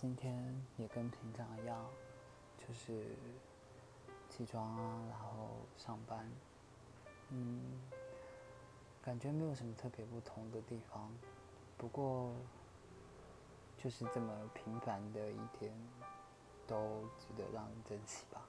今天也跟平常一样，就是起床啊，然后上班，嗯，感觉没有什么特别不同的地方，不过就是这么平凡的一天，都值得让人珍惜吧。